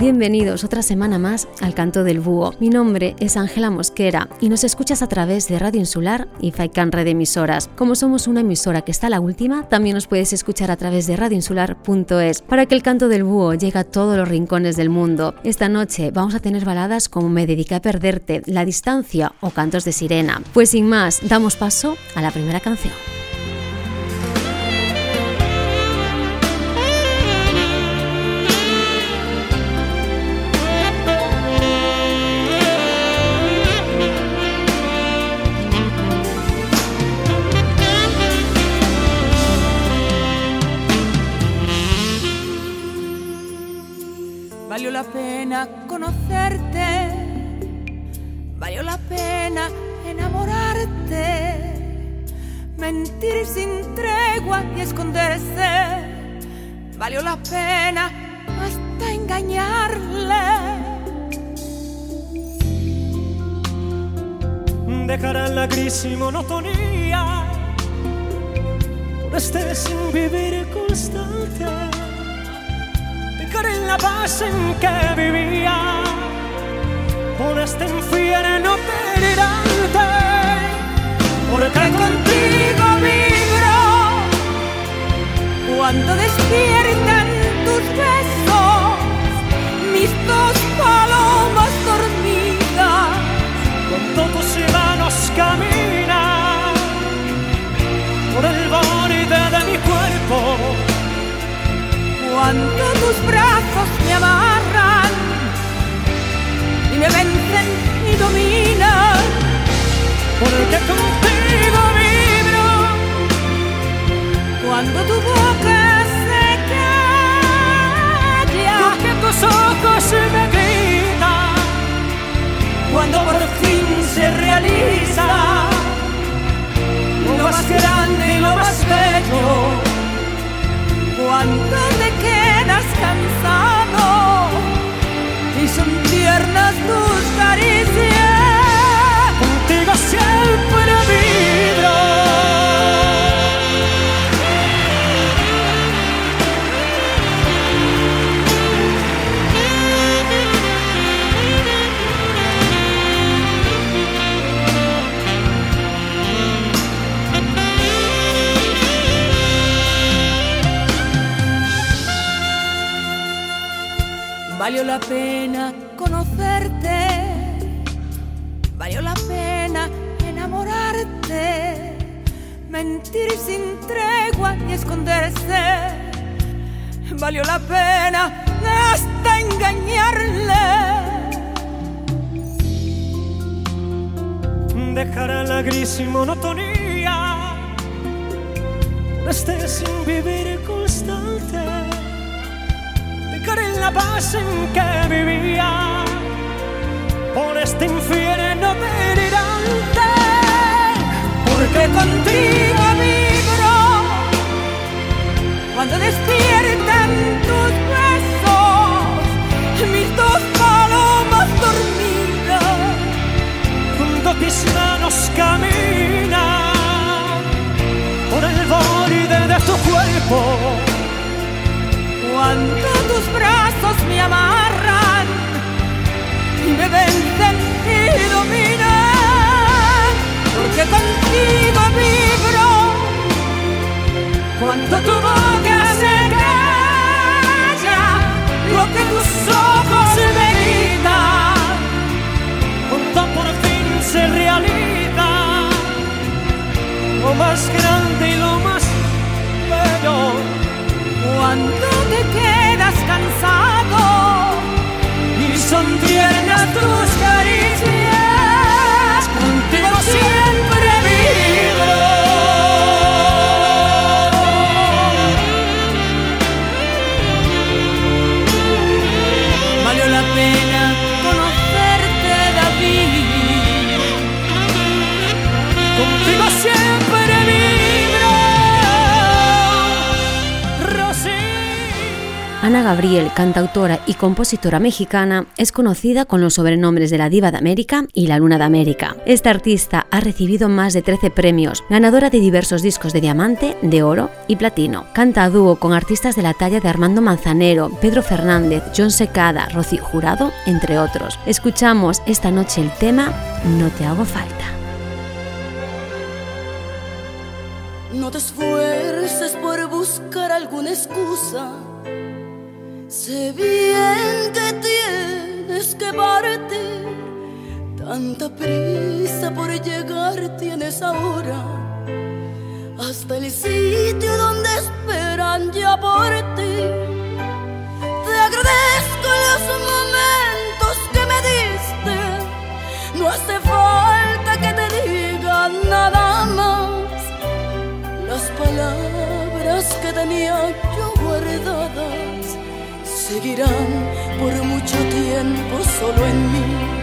Bienvenidos otra semana más al Canto del Búho. Mi nombre es Ángela Mosquera y nos escuchas a través de Radio Insular y Faikan Red Emisoras. Como somos una emisora que está la última, también nos puedes escuchar a través de radioinsular.es para que el Canto del Búho llegue a todos los rincones del mundo. Esta noche vamos a tener baladas como Me dediqué a perderte, La distancia o Cantos de sirena. Pues sin más, damos paso a la primera canción. Mentir sin tregua y esconderse, valió la pena hasta engañarle. Dejar la gris y monotonía por este sin vivir constante en la paz en que vivía por este infierno delirante porque contigo vibro. Cuando despiertan tus besos mis dos palomas dormidas cuando tus manos caminan por el borde de mi cuerpo. Cuando tus brazos me amarran Gabriel, cantautora y compositora mexicana, es conocida con los sobrenombres de la Diva de América y la Luna de América. Esta artista ha recibido más de 13 premios, ganadora de diversos discos de diamante, de oro y platino. Canta a dúo con artistas de la talla de Armando Manzanero, Pedro Fernández, John Secada, Rocío Jurado, entre otros. Escuchamos esta noche el tema No te hago falta. No te esfuerces por buscar alguna excusa Sé bien que tienes que partir, tanta prisa por llegar tienes ahora, hasta el sitio donde esperan ya por ti. Te agradezco los momentos que me diste, no hace falta que te diga nada más. Las palabras que tenía yo guardadas seguirán por mucho tiempo solo en mí.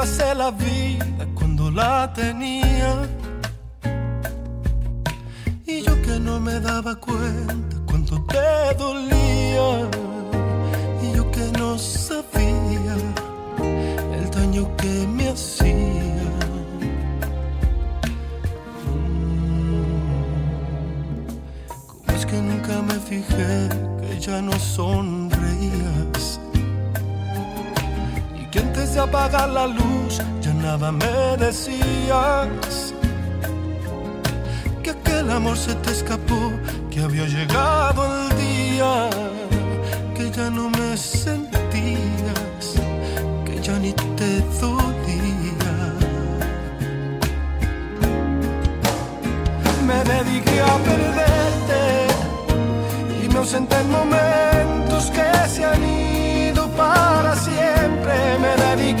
Abracé la vida cuando la tenía. Y yo que no me daba cuenta cuánto te dolía. Y yo que no sabía el daño que me hacía. Mm. ¿Cómo es que nunca me fijé que ya no sonreías? De apagar la luz ya nada me decías. Que aquel amor se te escapó, que había llegado el día, que ya no me sentías, que ya ni te dolía. Me dediqué a perderte y me ausenté en momentos que se han ido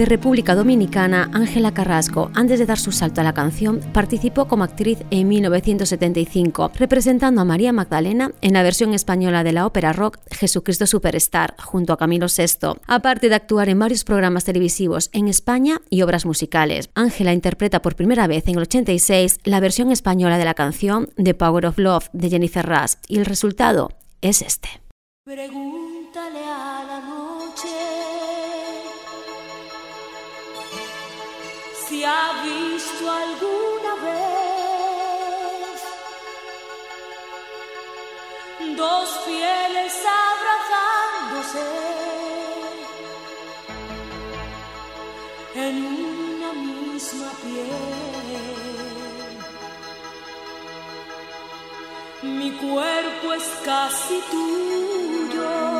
De República Dominicana, Ángela Carrasco, antes de dar su salto a la canción, participó como actriz en 1975, representando a María Magdalena en la versión española de la ópera rock Jesucristo Superstar, junto a Camilo VI, aparte de actuar en varios programas televisivos en España y obras musicales. Ángela interpreta por primera vez en el 86 la versión española de la canción The Power of Love de Jennifer Rush, y el resultado es este. Si ha visto alguna vez dos pieles abrazándose en una misma piel. Mi cuerpo es casi tuyo.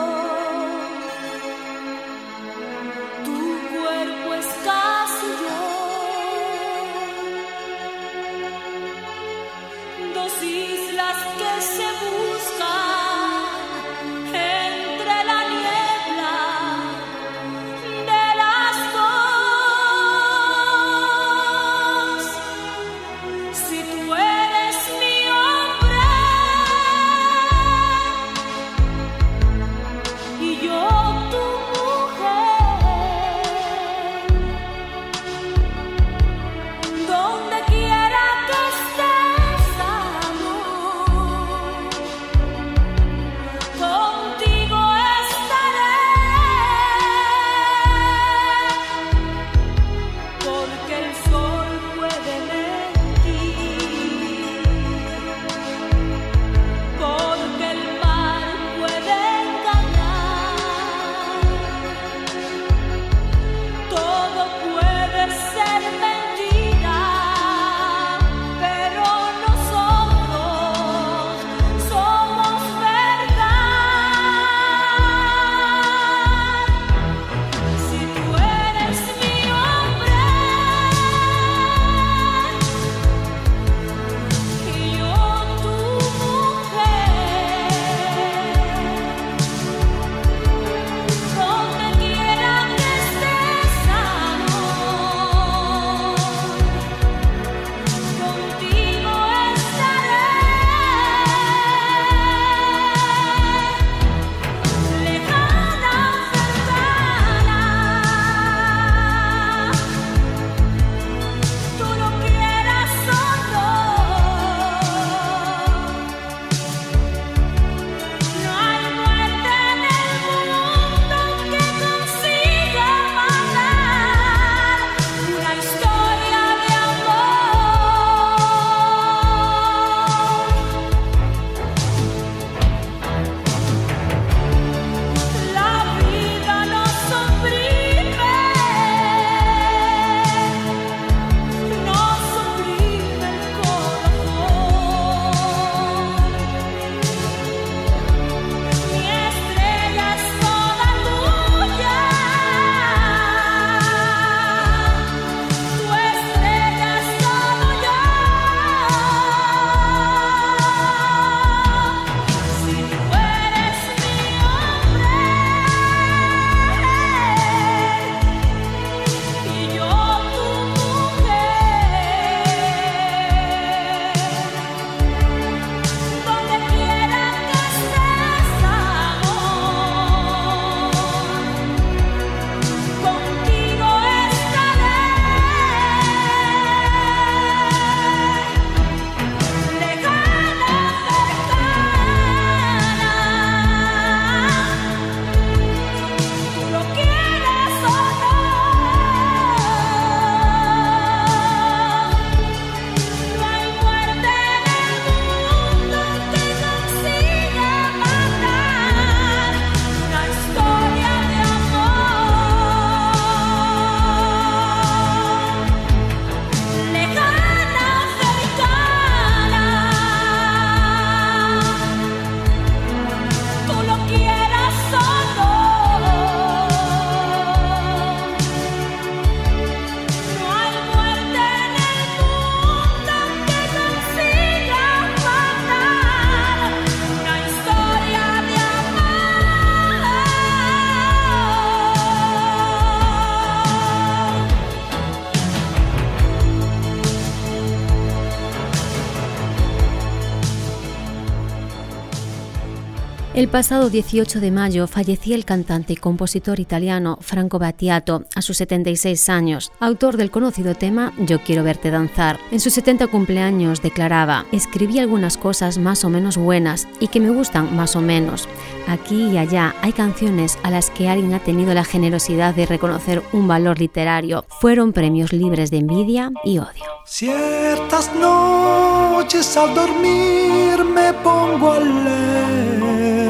El pasado 18 de mayo fallecía el cantante y compositor italiano Franco Battiato a sus 76 años, autor del conocido tema Yo quiero verte danzar. En sus 70 cumpleaños declaraba, escribí algunas cosas más o menos buenas y que me gustan más o menos. Aquí y allá hay canciones a las que alguien ha tenido la generosidad de reconocer un valor literario. Fueron premios libres de envidia y odio. Ciertas noches al dormir me pongo a leer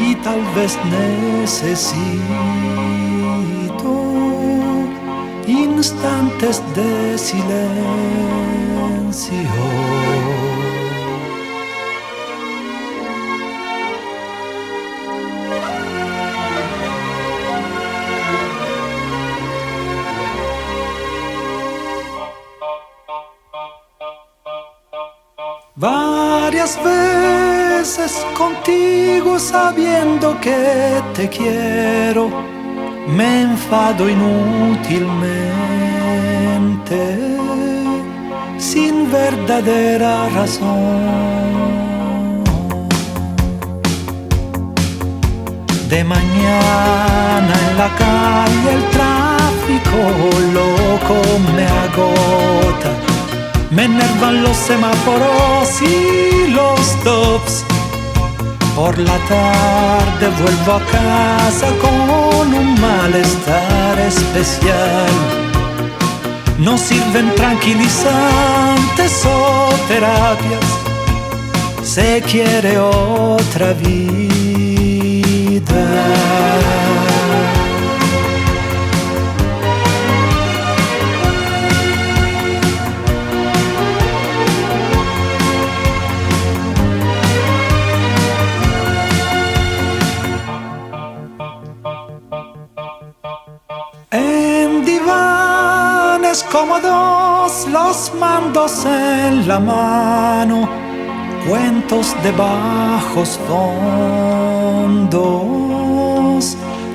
y tal vez necesito instantes de silencio. Varias veces contigo sabiendo que te quiero, me enfado inútilmente, sin verdadera razón. De mañana en la calle el tráfico loco me agota me enervan los semáforos y los stops. Por la tarde vuelvo a casa con un malestar especial. No sirven tranquilizantes o terapias. Se quiere otra vida. En la mano, cuentos de bajos fondos,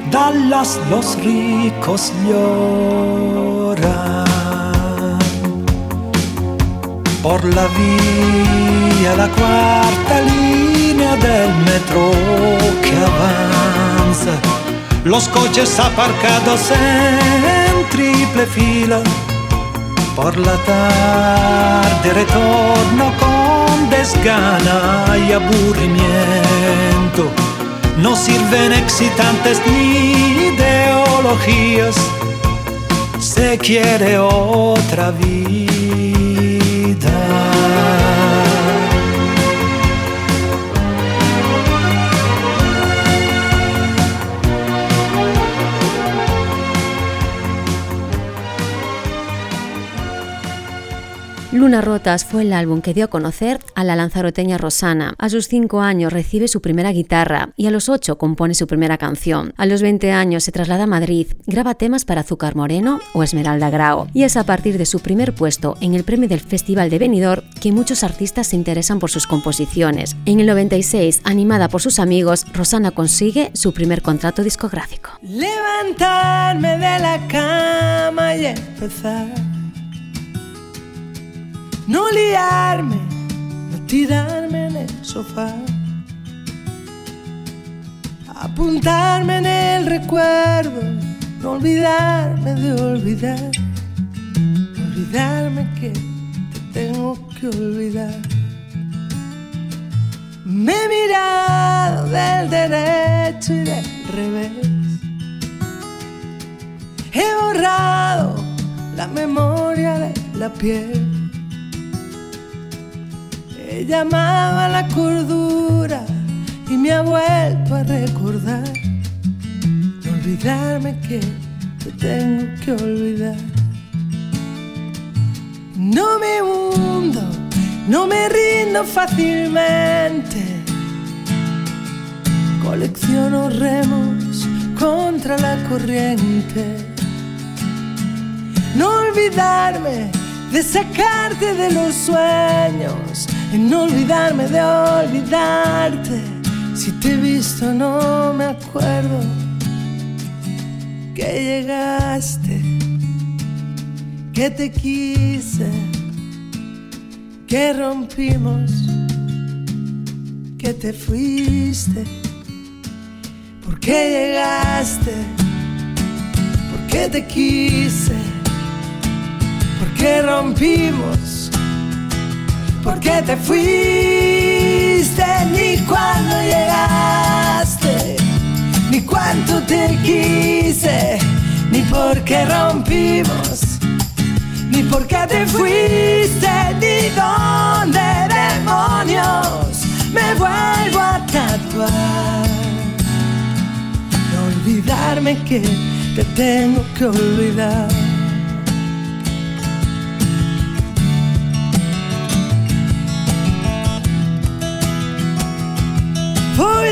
Dallas los ricos lloran. Por la vía, la cuarta línea del metro que avanza, los coches aparcados en triple fila por la tarde retorno con desgana y aburrimiento. No sirven excitantes ni ideologías. Se quiere otra vida. Luna Rotas fue el álbum que dio a conocer a la lanzaroteña Rosana. A sus 5 años recibe su primera guitarra y a los 8 compone su primera canción. A los 20 años se traslada a Madrid, graba temas para Azúcar Moreno o Esmeralda Grau. Y es a partir de su primer puesto en el premio del Festival de Benidorm que muchos artistas se interesan por sus composiciones. En el 96, animada por sus amigos, Rosana consigue su primer contrato discográfico. Levantarme de la cama y empezar no liarme, no tirarme en el sofá, apuntarme en el recuerdo, no olvidarme de olvidar, olvidarme que te tengo que olvidar. Me he mirado del derecho y del revés. He borrado la memoria de la piel llamaba la cordura y me ha vuelto a recordar. No olvidarme que te tengo que olvidar. No me hundo, no me rindo fácilmente. Colecciono remos contra la corriente. No olvidarme de sacarte de los sueños en olvidarme de olvidarte. Si te he visto no me acuerdo que llegaste, que te quise, que rompimos que te fuiste? ¿Por qué llegaste? ¿Por qué te quise? ¿Por qué rompimos? ¿Por qué te fuiste? Ni cuando llegaste, ni cuánto te quise, ni por qué rompimos, ni por qué te fuiste, ni dónde demonios me vuelvo a tatuar. No olvidarme que te tengo que olvidar.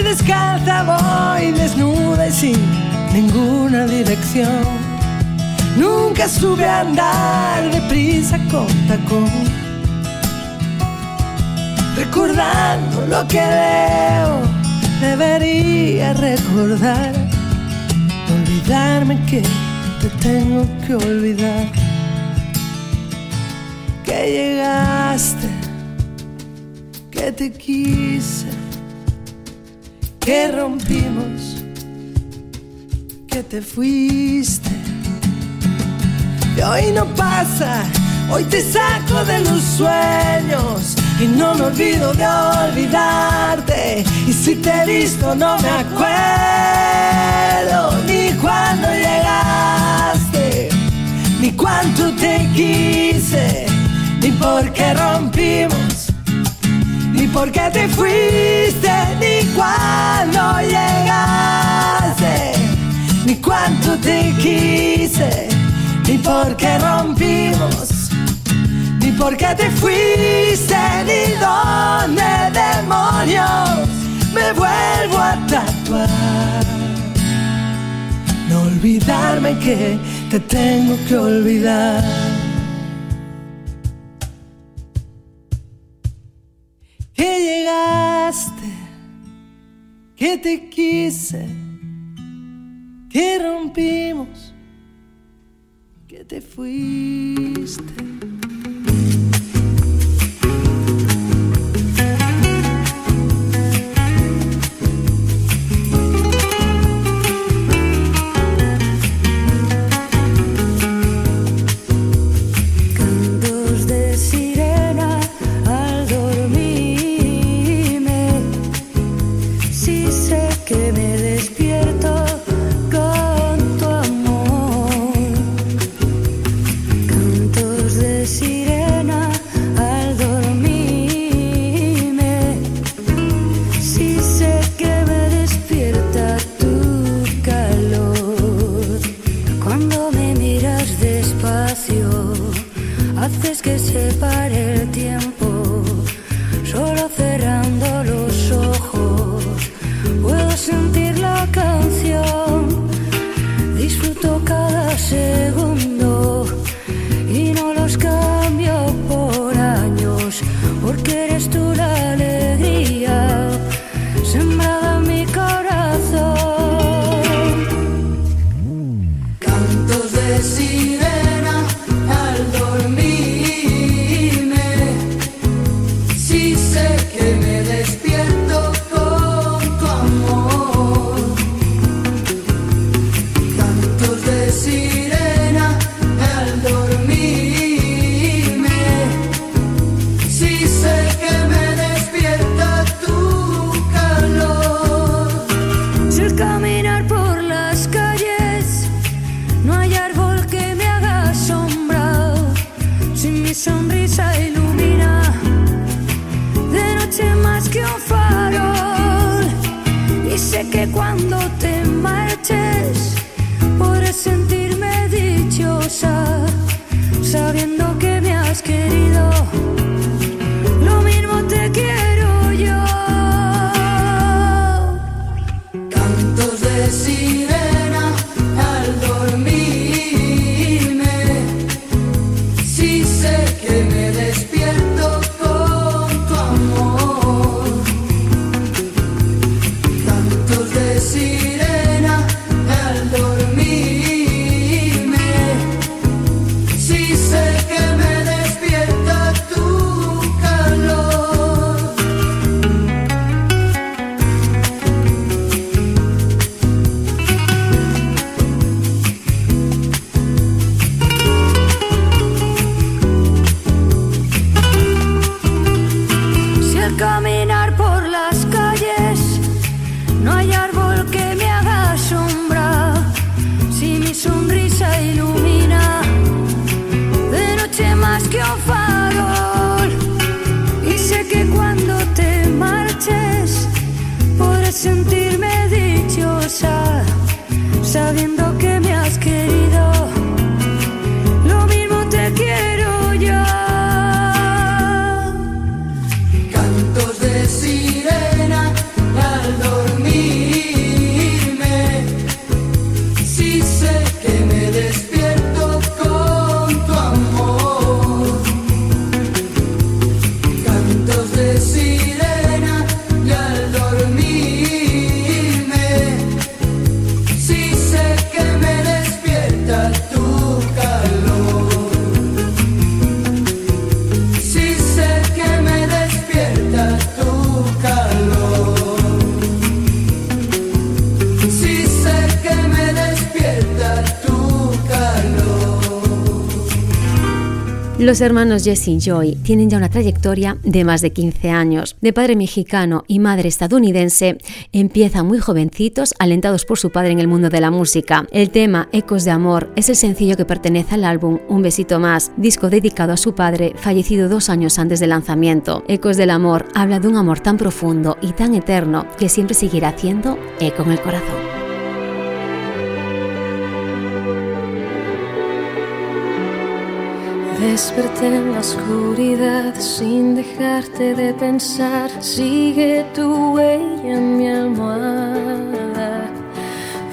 Descalza, voy desnuda y sin ninguna dirección. Nunca sube a andar deprisa con tacón. Recordando lo que veo, debería recordar. Olvidarme que te tengo que olvidar. Que llegaste, que te quise que rompimos, que te fuiste. Y hoy no pasa, hoy te saco de los sueños y no me olvido de olvidarte. Y si te he visto no me acuerdo ni cuando llegaste, ni cuánto te quise, ni por qué rompimos ni por qué te fuiste, ni cuándo llegaste, ni cuánto te quise, ni por qué rompimos, ni por qué te fuiste, ni dónde demonios me vuelvo a tatuar. No olvidarme que te tengo que olvidar. que llegaste, que te quise, que rompimos, que te fuiste. Que cuando te marches podré sentirme dichosa, sabiendo que me has querido. Lo mismo te quiero yo. Cantos de sirena Los hermanos Jesse y Joy tienen ya una trayectoria de más de 15 años. De padre mexicano y madre estadounidense, empiezan muy jovencitos, alentados por su padre en el mundo de la música. El tema Ecos de Amor es el sencillo que pertenece al álbum Un Besito Más, disco dedicado a su padre, fallecido dos años antes del lanzamiento. Ecos del Amor habla de un amor tan profundo y tan eterno que siempre seguirá haciendo eco en el corazón. Desperté en la oscuridad sin dejarte de pensar. Sigue tu huella en mi almohada.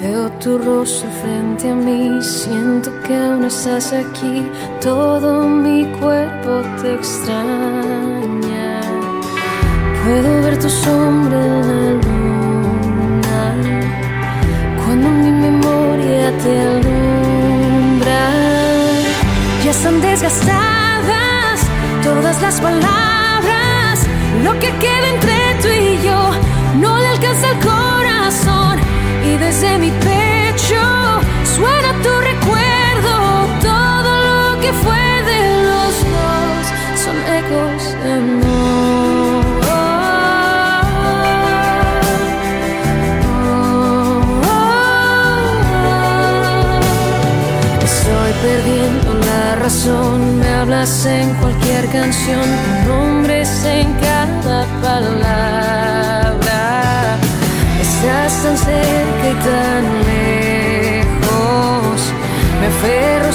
Veo tu rostro frente a mí, siento que aún estás aquí. Todo mi cuerpo te extraña. Puedo ver tu sombra en la luna cuando mi memoria te alumbra están desgastadas todas las palabras. Lo que queda entre tú y yo no le alcanza el corazón. En cualquier canción, tu nombre es en cada palabra. Estás tan cerca y tan lejos, me aferro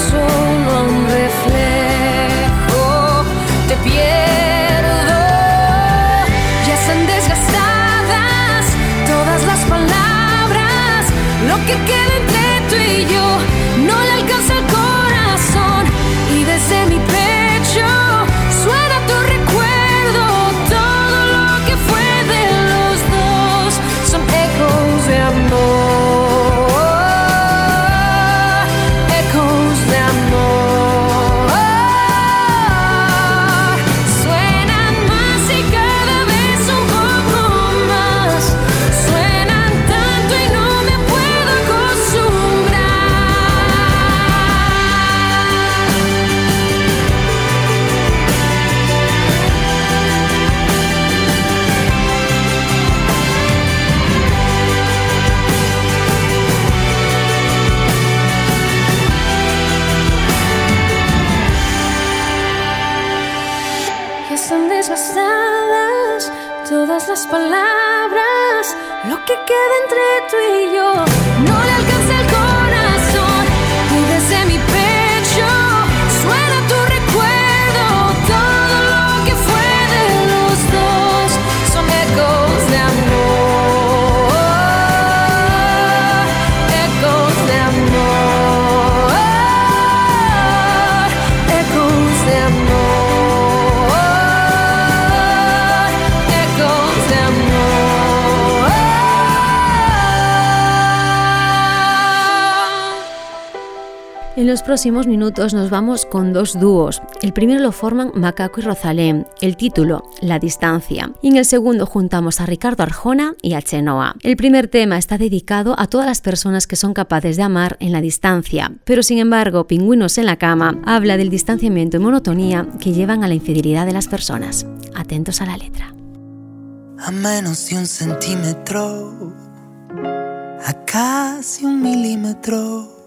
los próximos minutos nos vamos con dos dúos. El primero lo forman Macaco y Rosalén, el título La distancia. Y en el segundo juntamos a Ricardo Arjona y a Chenoa. El primer tema está dedicado a todas las personas que son capaces de amar en la distancia, pero sin embargo, Pingüinos en la cama habla del distanciamiento y monotonía que llevan a la infidelidad de las personas. Atentos a la letra. a menos de un centímetro, a casi un milímetro,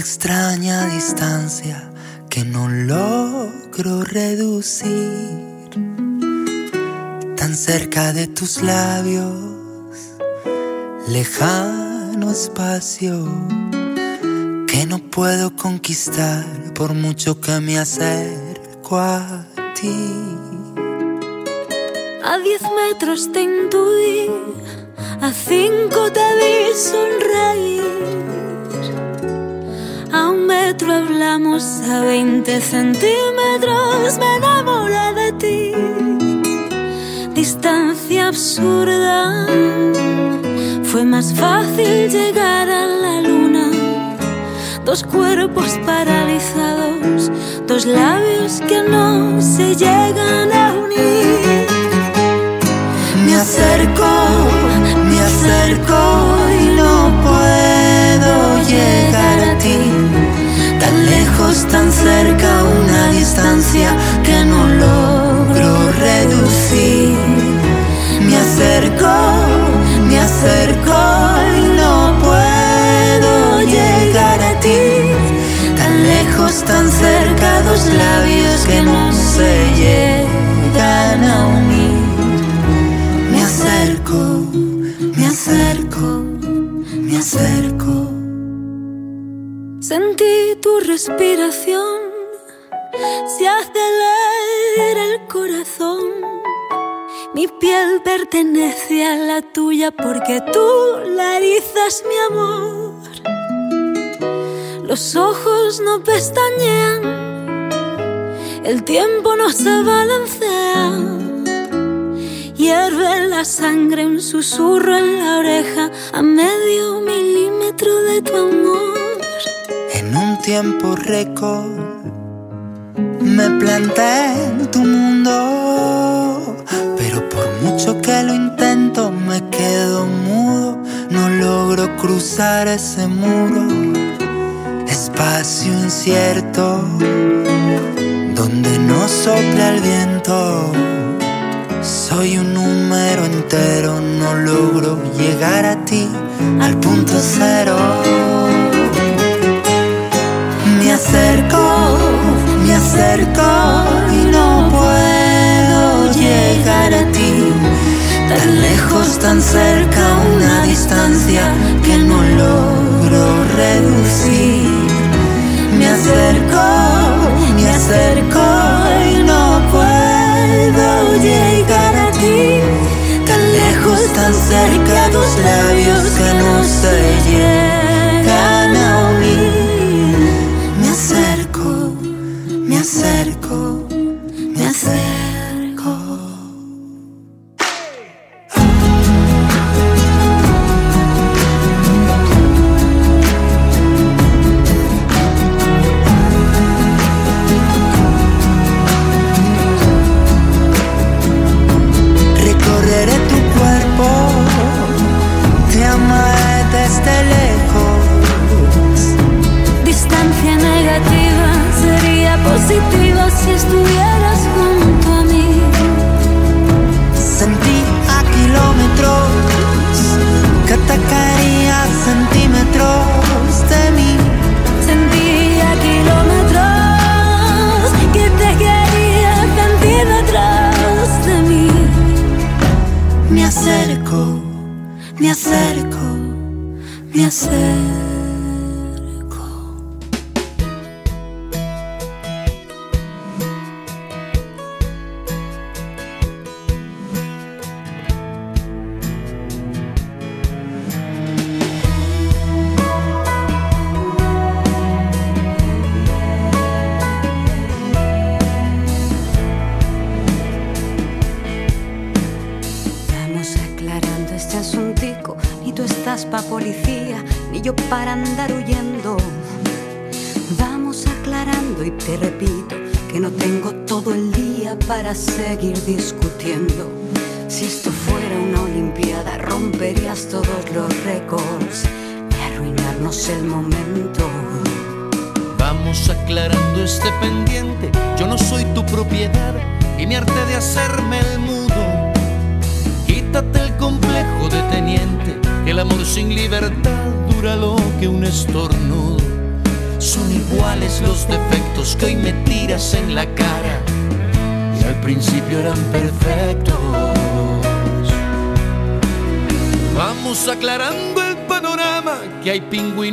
extraña distancia que no logro reducir, tan cerca de tus labios, lejano espacio que no puedo conquistar por mucho que me acerco a ti. A diez metros te intuí, a cinco te vi sonreír. Hablamos, a veinte centímetros me enamoré de ti. Distancia absurda, fue más fácil llegar a la luna. Dos cuerpos paralizados, dos labios que no se llegan a unir. Me acerco, me acerco y no puedo llegar a ti tan cerca, una distancia que no logro reducir. Me acerco, me acerco y no puedo llegar a ti. Tan lejos, tan cerca, dos labios que no se llegan a unir. Me acerco, me acerco, me acerco. Sentí tu respiración, se acelera el corazón. Mi piel pertenece a la tuya porque tú la erizas mi amor. Los ojos no pestañean, el tiempo no se balancea. Hierve la sangre, un susurro en la oreja a medio milímetro de tu amor. Tiempo récord me planté en tu mundo, pero por mucho que lo intento me quedo mudo, no logro cruzar ese muro espacio incierto donde no sopla el viento. Soy un número entero, no logro llegar a ti al punto cero. Me acerco, me acerco y no puedo llegar a ti. Tan lejos, tan cerca, una distancia que no logro reducir me acerco, me acerco y no puedo llegar a ti. Tan lejos, tan cerca, dos labios que no acerco, me acerco. Me acerco, me acerco.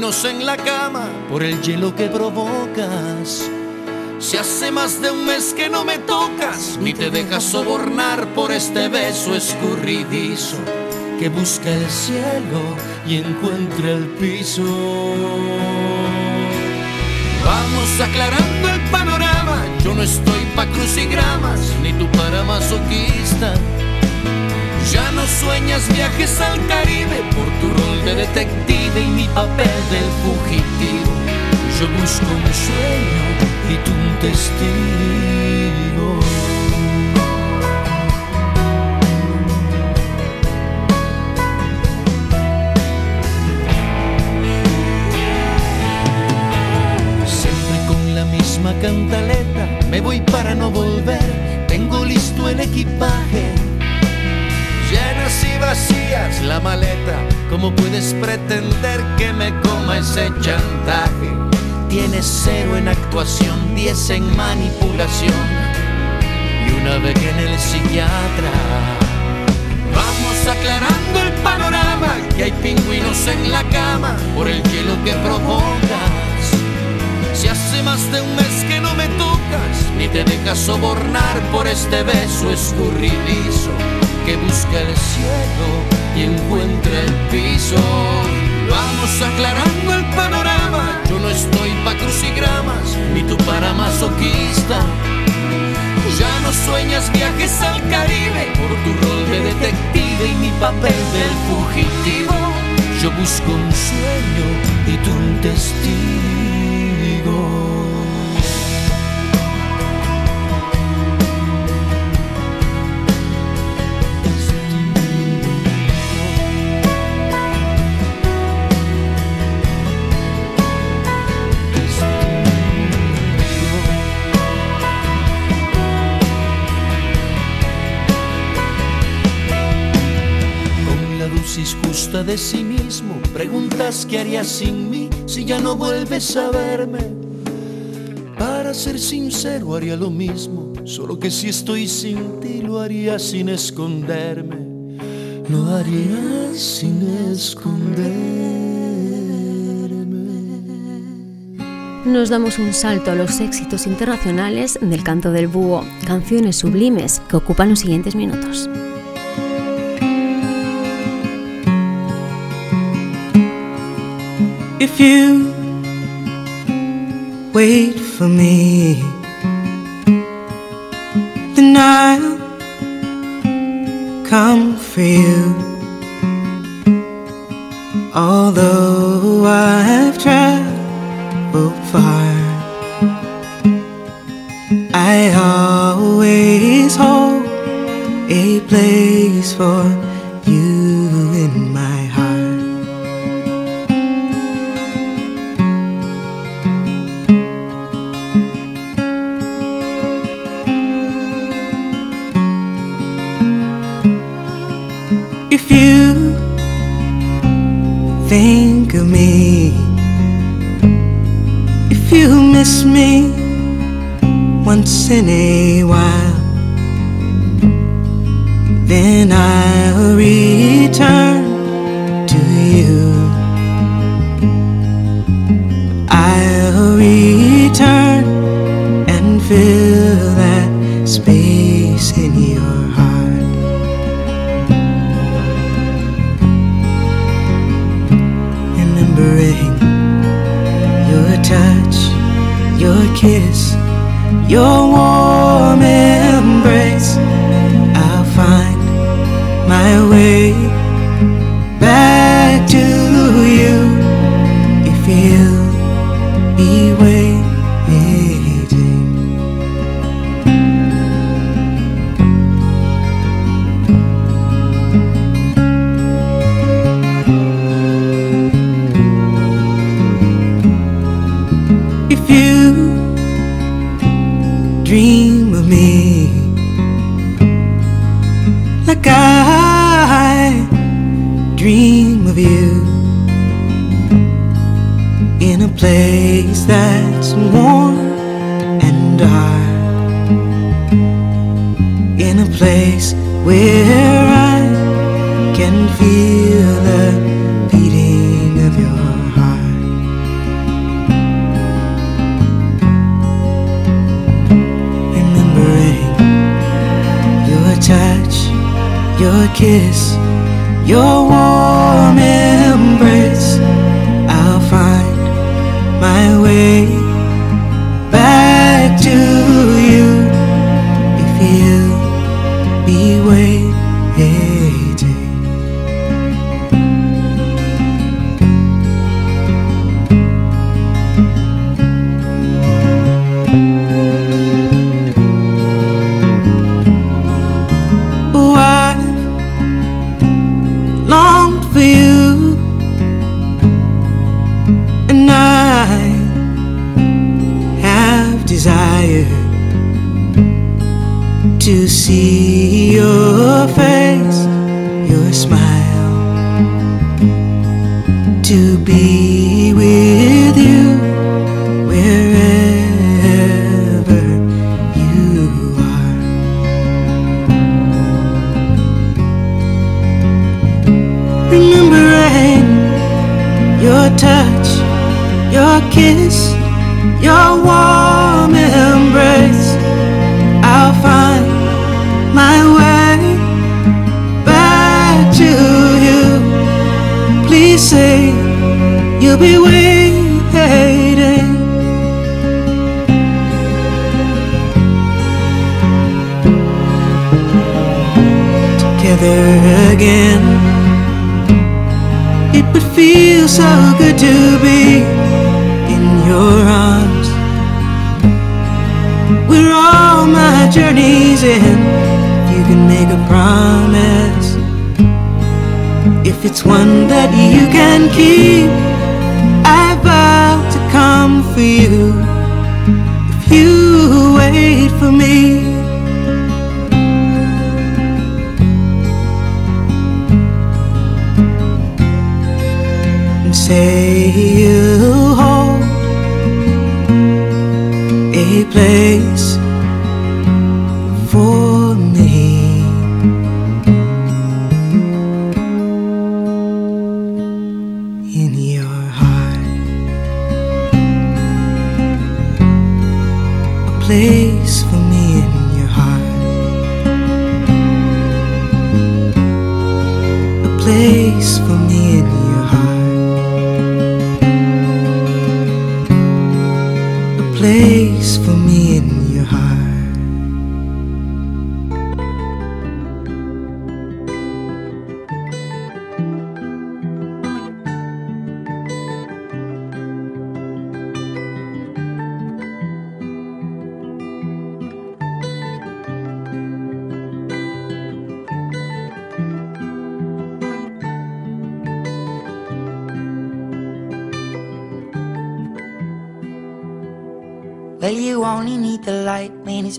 En la cama por el hielo que provocas. Si hace más de un mes que no me tocas, ni te dejas sobornar por este beso escurridizo que busca el cielo y encuentra el piso. Vamos aclarando el panorama, yo no estoy pa' crucigramas, ni tú para masoquista. Ya no sueñas viajes al Caribe por tu rol de detective y mi papel del fugitivo. Yo busco un sueño y tú un testigo. Cantaleta, me voy para no volver. Tengo listo el equipaje vacías la maleta. ¿Cómo puedes pretender que me coma ese chantaje? tienes cero en actuación, diez en manipulación y una vez en el psiquiatra. Vamos aclarando el panorama, que hay pingüinos en la cama por el hielo que provocas. Si hace más de un mes que no me tocas, ni te dejas sobornar por este beso escurridizo que busca el cielo y encuentra el piso. Vamos aclarando el panorama, yo no estoy pa' crucigramas, ni tú para masoquista. Ya no sueñas viajes al Caribe por tu rol de detective y mi papel del fugitivo. Yo busco un sueño y tú un testigo. De sí mismo. Preguntas qué harías sin mí si ya no vuelves a verme. Para ser sincero haría lo mismo, solo que si estoy sin ti lo haría sin esconderme. Lo haría sin esconderme. Nos damos un salto a los éxitos internacionales del canto del búho, canciones sublimes que ocupan los siguientes minutos. If you wait for me, then I'll come for you. You. Dream of me like I dream of you. In a place that's warm you'll be waiting. Together again. It would feel so good to be in your arms. We're all my journeys in. You can make a promise. If it's one that you can keep, for you. If you wait for me. and say you hold a place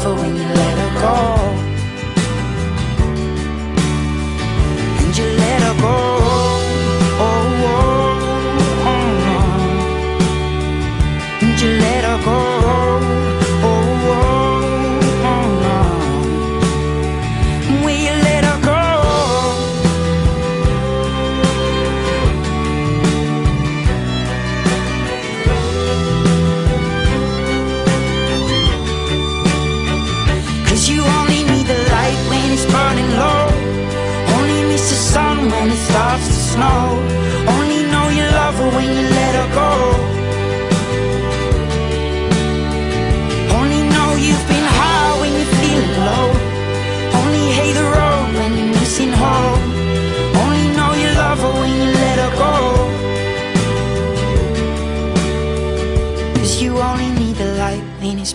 over when you let her go.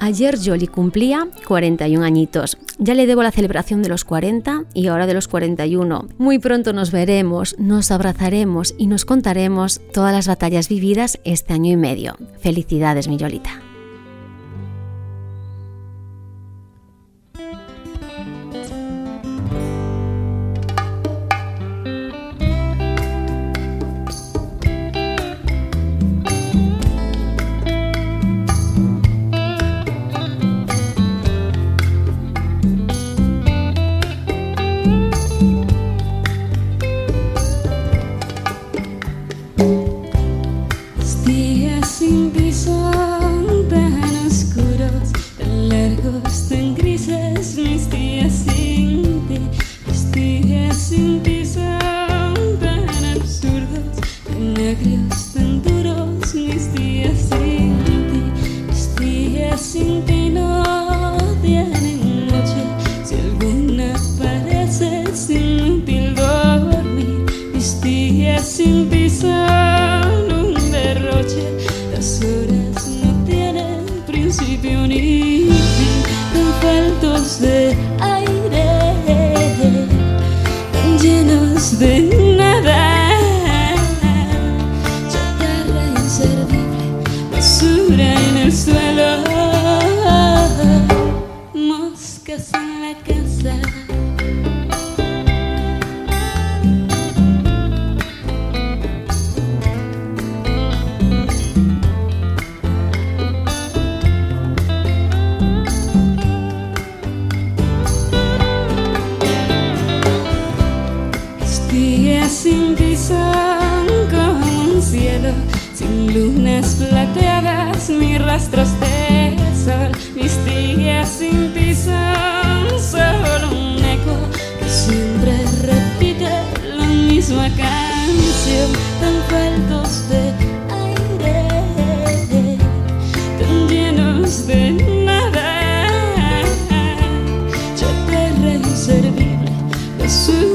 Ayer Jolly cumplía 41 añitos. Ya le debo la celebración de los 40 y ahora de los 41. Muy pronto nos veremos, nos abrazaremos y nos contaremos todas las batallas vividas este año y medio. Felicidades, mi Yolita.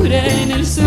Los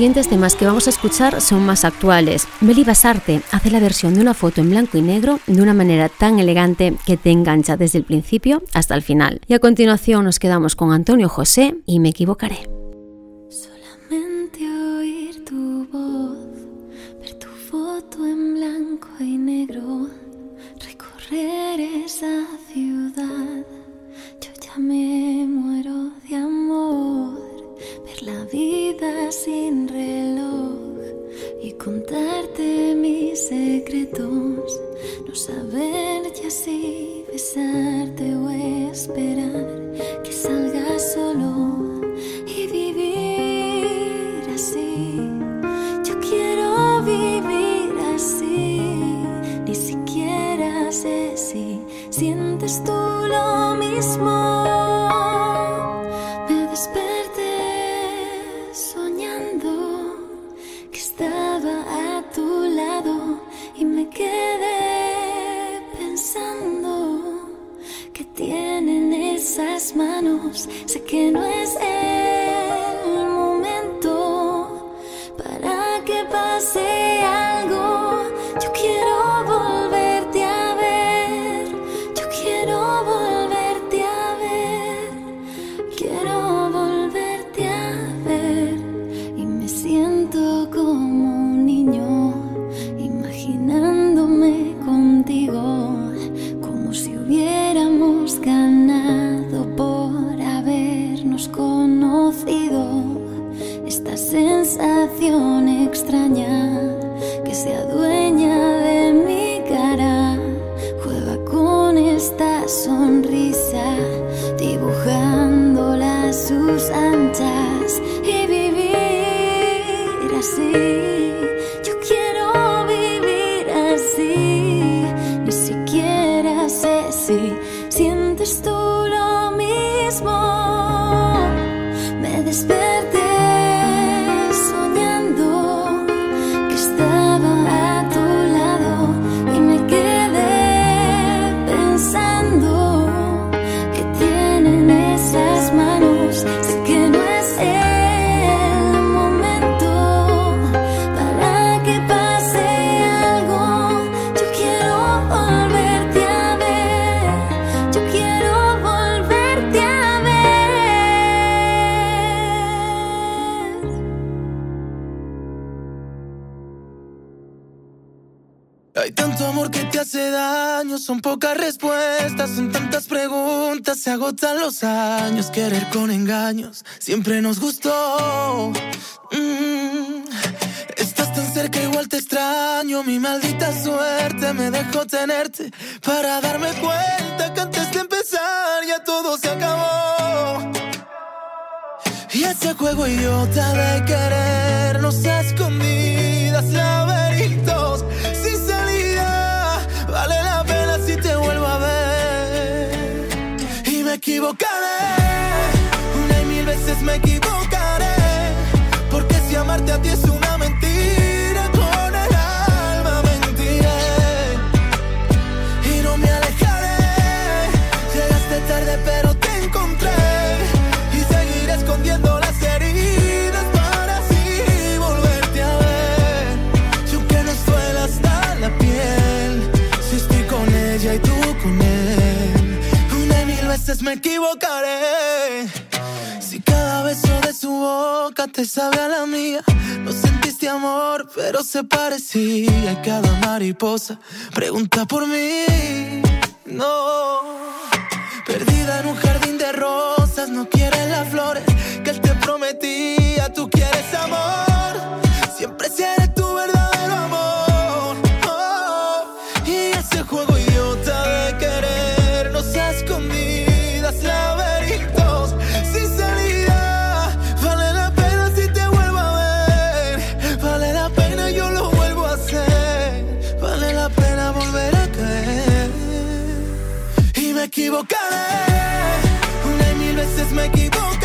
siguientes temas que vamos a escuchar son más actuales. Meli Basarte hace la versión de una foto en blanco y negro de una manera tan elegante que te engancha desde el principio hasta el final. Y a continuación nos quedamos con Antonio José y Me equivocaré. Solamente oír tu voz, ver tu foto en blanco y negro, recorrer esa ciudad, yo ya me muero de amor ver la vida sin reloj y contarte mis secretos, no saber ya si besarte o esperar hace daño, son pocas respuestas, son tantas preguntas, se agotan los años, querer con engaños, siempre nos gustó. Mm. Estás tan cerca, igual te extraño, mi maldita suerte me dejó tenerte para darme cuenta que antes de empezar ya todo se acabó. Y ese juego idiota de querernos a escondidas, laberintos equivocaré, una y mil veces me equivocaré, porque si amarte a ti es una Si cada beso de su boca te sabe a la mía, no sentiste amor, pero se parecía. Y cada mariposa pregunta por mí. No. Perdida en un jardín de rosas, no quieres las flores que él te prometía. Tú quieres amor, siempre seré tu Una y mil veces me equivocaré.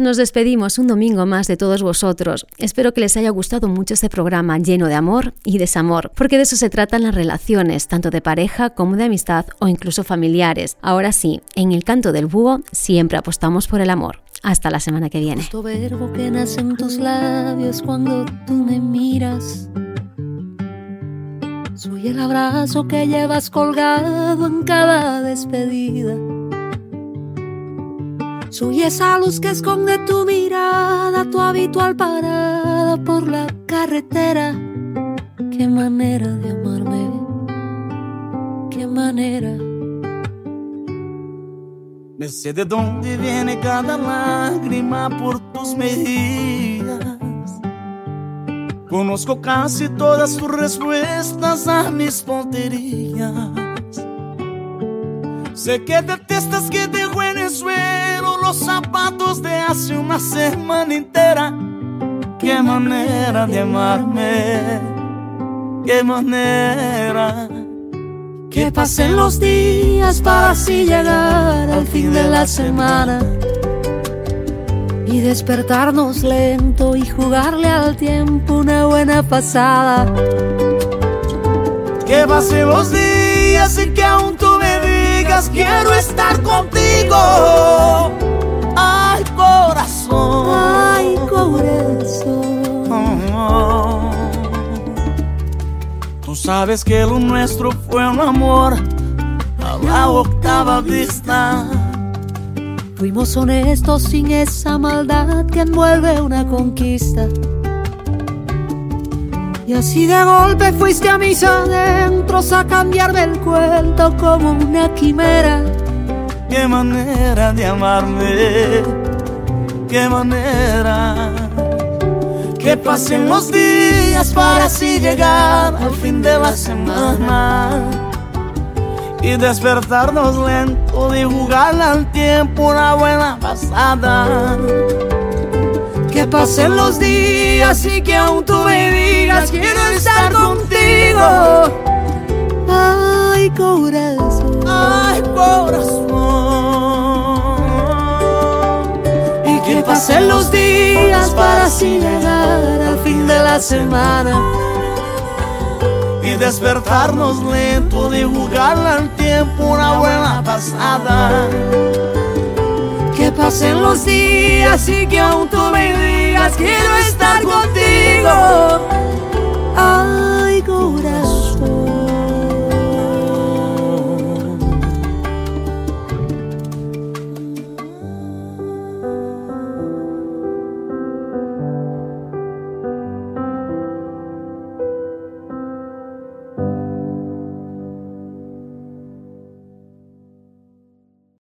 Nos despedimos un domingo más de todos vosotros. Espero que les haya gustado mucho este programa lleno de amor y desamor, porque de eso se tratan las relaciones, tanto de pareja como de amistad o incluso familiares. Ahora sí, en el canto del búho siempre apostamos por el amor. Hasta la semana que viene. Justo verbo que nace en tus labios cuando tú me miras. Soy el abrazo que llevas colgado en cada despedida. Soy esa luz que esconde tu mirada, tu habitual parada por la carretera. Qué manera de amarme, qué manera. Me sé de dónde viene cada lágrima por tus mejillas. Conozco casi todas tus respuestas a mis tonterías. Sé que detestas que dejo en el suelo los zapatos de hace una semana entera. Qué manera de amarme, qué manera. Que pasen los días para así llegar al fin de la semana y despertarnos lento y jugarle al tiempo una buena pasada. Que pasen los días y que aún tú me digas quiero estar contigo. Ay, corazón. Ay, corazón. Tú sabes que lo nuestro fue un amor a la octava vista. Fuimos honestos sin esa maldad que envuelve una conquista. Y así de golpe fuiste a mis adentros a cambiarme el cuento como una quimera. Qué manera de amarme, qué manera. Que pasen los días para así llegar al fin de la semana y despertarnos lento y jugar al tiempo una buena pasada. Que pasen los días y que aún tú me digas quiero estar contigo. Ay, corazón. Ay, corazón. Pasen los días para así llegar al fin de la semana y despertarnos lento de jugar al tiempo una buena pasada. Que pasen los días y que aún tú me digas quiero estar contigo.